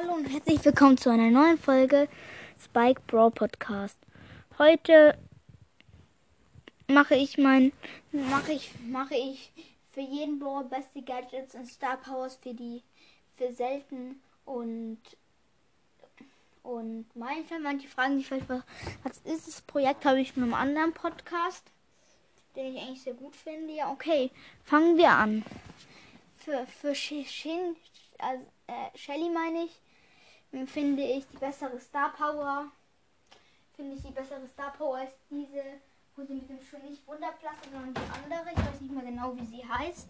Hallo und herzlich willkommen zu einer neuen Folge Spike Brawl Podcast. Heute mache ich mein mache ich mache ich für jeden Brawl beste Gadgets und Star Powers für die für selten und und manche manche fragen sich vielleicht was, ist das Projekt habe ich in einem anderen Podcast, den ich eigentlich sehr gut finde. Ja, okay, fangen wir an. Für für Shin also, äh, Shelly meine ich, finde ich die bessere Star Power. Finde ich die bessere Star Power als diese, wo sie mit dem schon nicht Wunderplastik, sondern die andere. Ich weiß nicht mehr genau, wie sie heißt.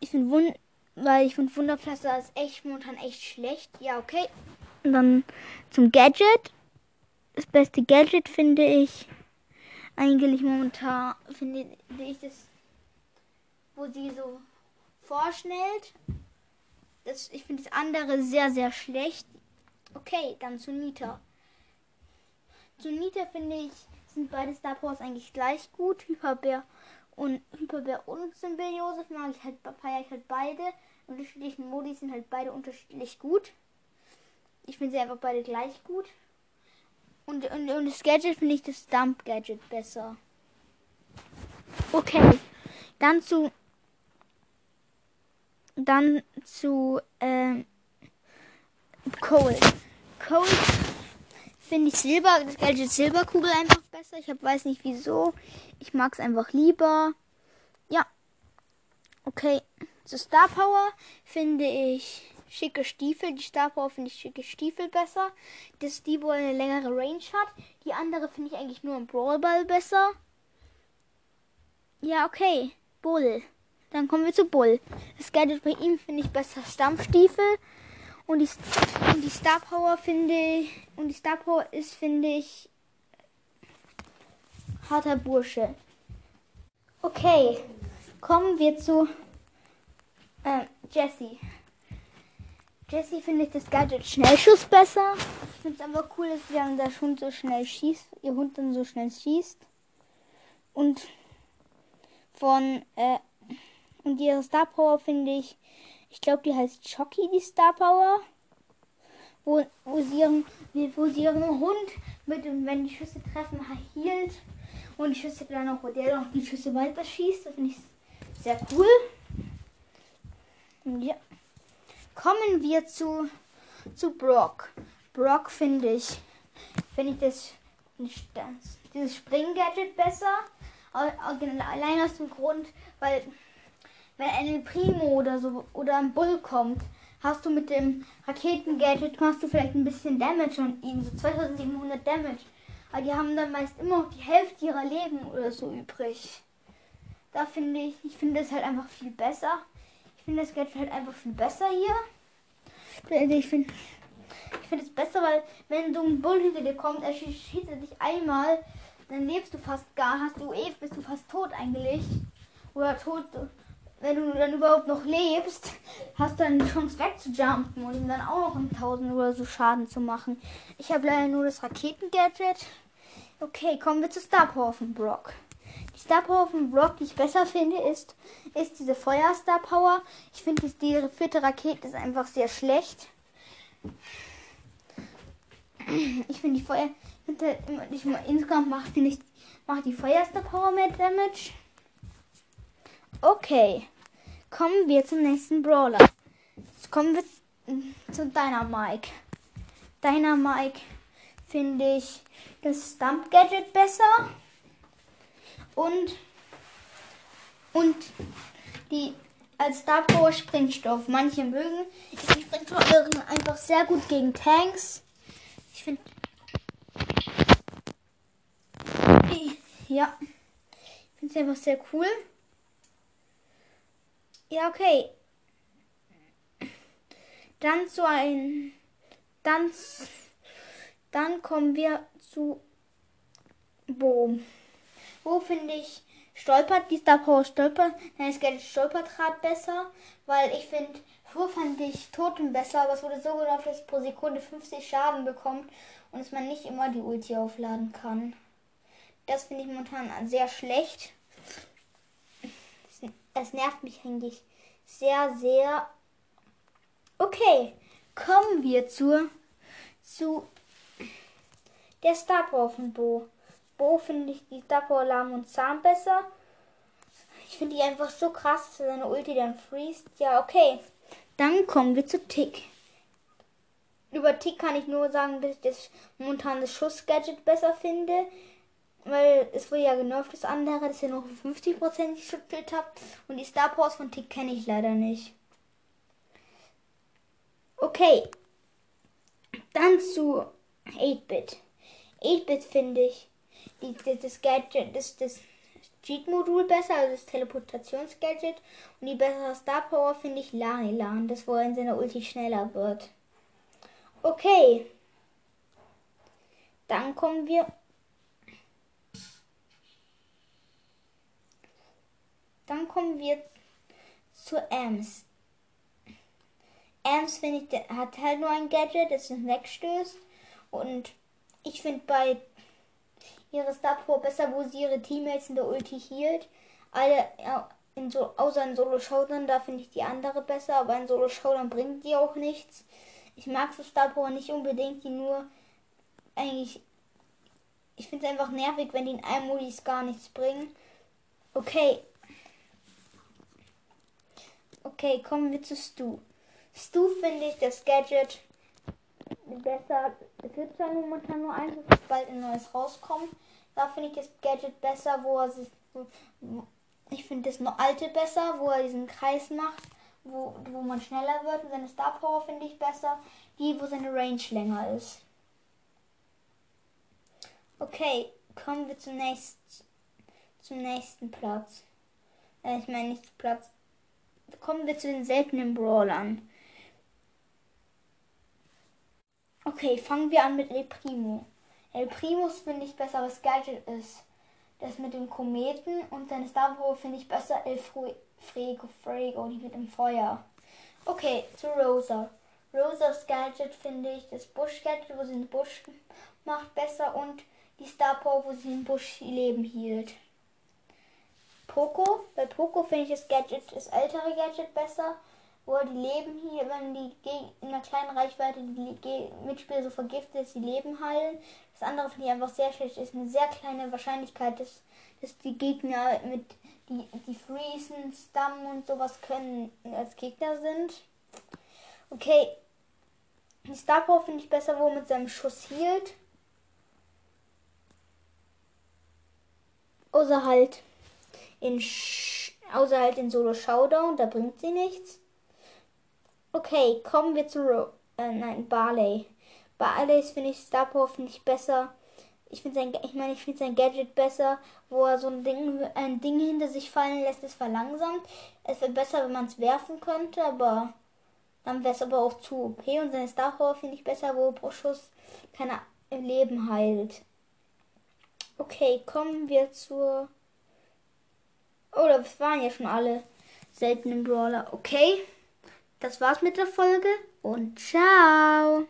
Ich finde Wund weil ich finde Wunderpflaster ist echt momentan echt schlecht. Ja, okay. Und dann zum Gadget. Das beste Gadget finde ich eigentlich momentan finde ich das, wo sie so vorschnellt das, ich finde das andere sehr, sehr schlecht. Okay, dann zu Nita. Zu Nita finde ich, sind beide Star Powers eigentlich gleich gut. Hyperbär und Hyperbär und Symbiose mag ich halt, feiere ich halt beide. Unterschiedlichen Modi sind halt beide unterschiedlich gut. Ich finde sie einfach beide gleich gut. Und, und, und das Gadget finde ich das Dump Gadget besser. Okay. Dann zu dann zu ähm, Cold. Cold finde ich Silber, das Gadget Silberkugel einfach besser. Ich hab, weiß nicht wieso. Ich mag es einfach lieber. Ja. Okay. Zu Star Power finde ich schicke Stiefel. Die Star Power finde ich schicke Stiefel besser. Dass die wohl eine längere Range hat. Die andere finde ich eigentlich nur im Brawl Ball besser. Ja, okay. Bull. Dann kommen wir zu Bull. Das Gadget bei ihm finde ich besser Stampfstiefel. Und die, und die Star Power finde ich. Und die Star Power ist, finde ich. Harter Bursche. Okay. Kommen wir zu äh, Jessie. Jessie finde ich das Gadget Schnellschuss besser. Ich finde es einfach cool, dass der, der Hund so schnell schießt, ihr Hund dann so schnell schießt. Und von äh, und ihre Star Power finde ich, ich glaube, die heißt Chucky, die Star Power. Wo, wo, sie ihren, wo sie ihren Hund mit, wenn die Schüsse treffen, hielt. Und die Schüsse dann auch, der noch die Schüsse weiter schießt. Das finde ich sehr cool. Ja. Kommen wir zu, zu Brock. Brock finde ich, finde ich das, das dieses Spring-Gadget besser. Allein aus dem Grund, weil wenn ein Primo oder so oder ein Bull kommt, hast du mit dem Raketengadget machst du vielleicht ein bisschen Damage an ihn, so 2700 Damage. Aber die haben dann meist immer noch die Hälfte ihrer Leben oder so übrig. Da finde ich, ich finde es halt einfach viel besser. Ich finde das Gadget halt einfach viel besser hier. Ich finde ich finde es besser, weil wenn so ein Bull hinter dir kommt, er schießt dich einmal, dann lebst du fast gar, hast du eh, bist du fast tot eingelegt. Oder tot, wenn du dann überhaupt noch lebst, hast du eine Chance wegzujumpen und ihm dann auch noch einen 1000 oder so Schaden zu machen. Ich habe leider nur das Raketengadget. Okay, kommen wir zu Star Power Brock. Die Star Power Brock, die ich besser finde, ist, ist diese Feuer Star Power. Ich finde, die vierte Rakete ist einfach sehr schlecht. Ich finde die Feuer, ich, insgesamt macht die nicht, macht die Feuer Star Power mehr Damage. Okay, kommen wir zum nächsten Brawler. Jetzt kommen wir zu deiner Mike. Deiner Mike finde ich das Stump Gadget besser und und die als Star Power Sprengstoff. Manche mögen die Sprengstoff einfach sehr gut gegen Tanks. Ich finde ja, finde es einfach sehr cool. Ja, okay. Dann zu ein. Dann. Dann kommen wir zu Bo. Wo finde ich stolpert, die Star Power stolpert, dann ist Geld Stolperdraht besser, weil ich finde, früher fand ich Totem besser, aber es wurde so genau, dass pro Sekunde 50 Schaden bekommt und dass man nicht immer die Ulti aufladen kann. Das finde ich momentan sehr schlecht es nervt mich eigentlich sehr, sehr. Okay, kommen wir zur zu der Star Power von Bo. Bo finde ich die Star Power Lahm und Zahn besser. Ich finde die einfach so krass, dass er seine Ulti dann freest. Ja, okay. Dann kommen wir zu Tick. Über Tick kann ich nur sagen, dass ich das momentan das Schuss-Gadget besser finde. Weil es wurde ja genervt, das andere, dass ihr noch 50% Schutzschild habt. Und die Star Powers von Tick kenne ich leider nicht. Okay. Dann zu 8-Bit. 8-Bit finde ich die, das Gadget, das, das Cheat-Modul besser, also das Teleportations-Gadget. Und die bessere Star Power finde ich Lanilan, das wo in seiner Ulti schneller wird. Okay. Dann kommen wir. Dann kommen wir zu Ems. Ems finde ich, hat halt nur ein Gadget, das ihn wegstößt. Und ich finde bei ihre Star besser, wo sie ihre Teammates in der Ulti hielt. Alle, in so, außer in Solo Showdown, da finde ich die andere besser, aber in Solo Showdown bringt die auch nichts. Ich mag so Star Power nicht unbedingt, die nur eigentlich. Ich finde es einfach nervig, wenn die in einem Modis gar nichts bringen. Okay. Okay, kommen wir zu Stu. Stu finde ich das Gadget besser. Es wird zwar momentan nur eins, es bald ein neues rauskommen. Da finde ich das Gadget besser, wo er sich. Ich finde das noch alte besser, wo er diesen Kreis macht, wo, wo man schneller wird. Und seine Star Power finde ich besser, die, wo seine Range länger ist. Okay, kommen wir zum nächsten, zum nächsten Platz. Äh, ich meine nicht Platz. Kommen wir zu den seltenen Brawlern. Okay, fangen wir an mit El Primo. El Primus finde ich besser, was Gadget ist. Das mit dem Kometen und seine Power finde ich besser El Frego, Frego, die mit dem Feuer. Okay, zu Rosa. Rosas Gadget finde ich das Busch Gadget, wo sie den Busch macht, besser und die Star Power, wo sie den Busch Leben hielt. Poco, bei Poco finde ich das Gadget, das ältere Gadget besser wo die Leben hier, wenn die in einer kleinen Reichweite die Mitspieler so vergiftet, dass die Leben heilen. Das andere finde ich einfach sehr schlecht. Ist eine sehr kleine Wahrscheinlichkeit, dass, dass die Gegner mit die, die Freezen, Stammen und sowas können als Gegner sind. Okay. Die Star Power finde ich besser, wo mit seinem Schuss hielt. Außer halt in Sch außer halt in Solo Showdown, da bringt sie nichts. Okay, kommen wir zu Ro äh, nein, Barley. Barleys finde ich Star Power finde ich besser. Ich finde sein ich meine, ich finde sein Gadget besser, wo er so ein Ding ein Ding hinter sich fallen lässt, es verlangsamt. Es wäre besser, wenn man es werfen könnte, aber dann wäre es aber auch zu OP und seine Star Power finde ich besser, wo pro Schuss keine Leben heilt. Okay, kommen wir zur Oh, das waren ja schon alle seltenen Brawler. Okay. Das war's mit der Folge und ciao.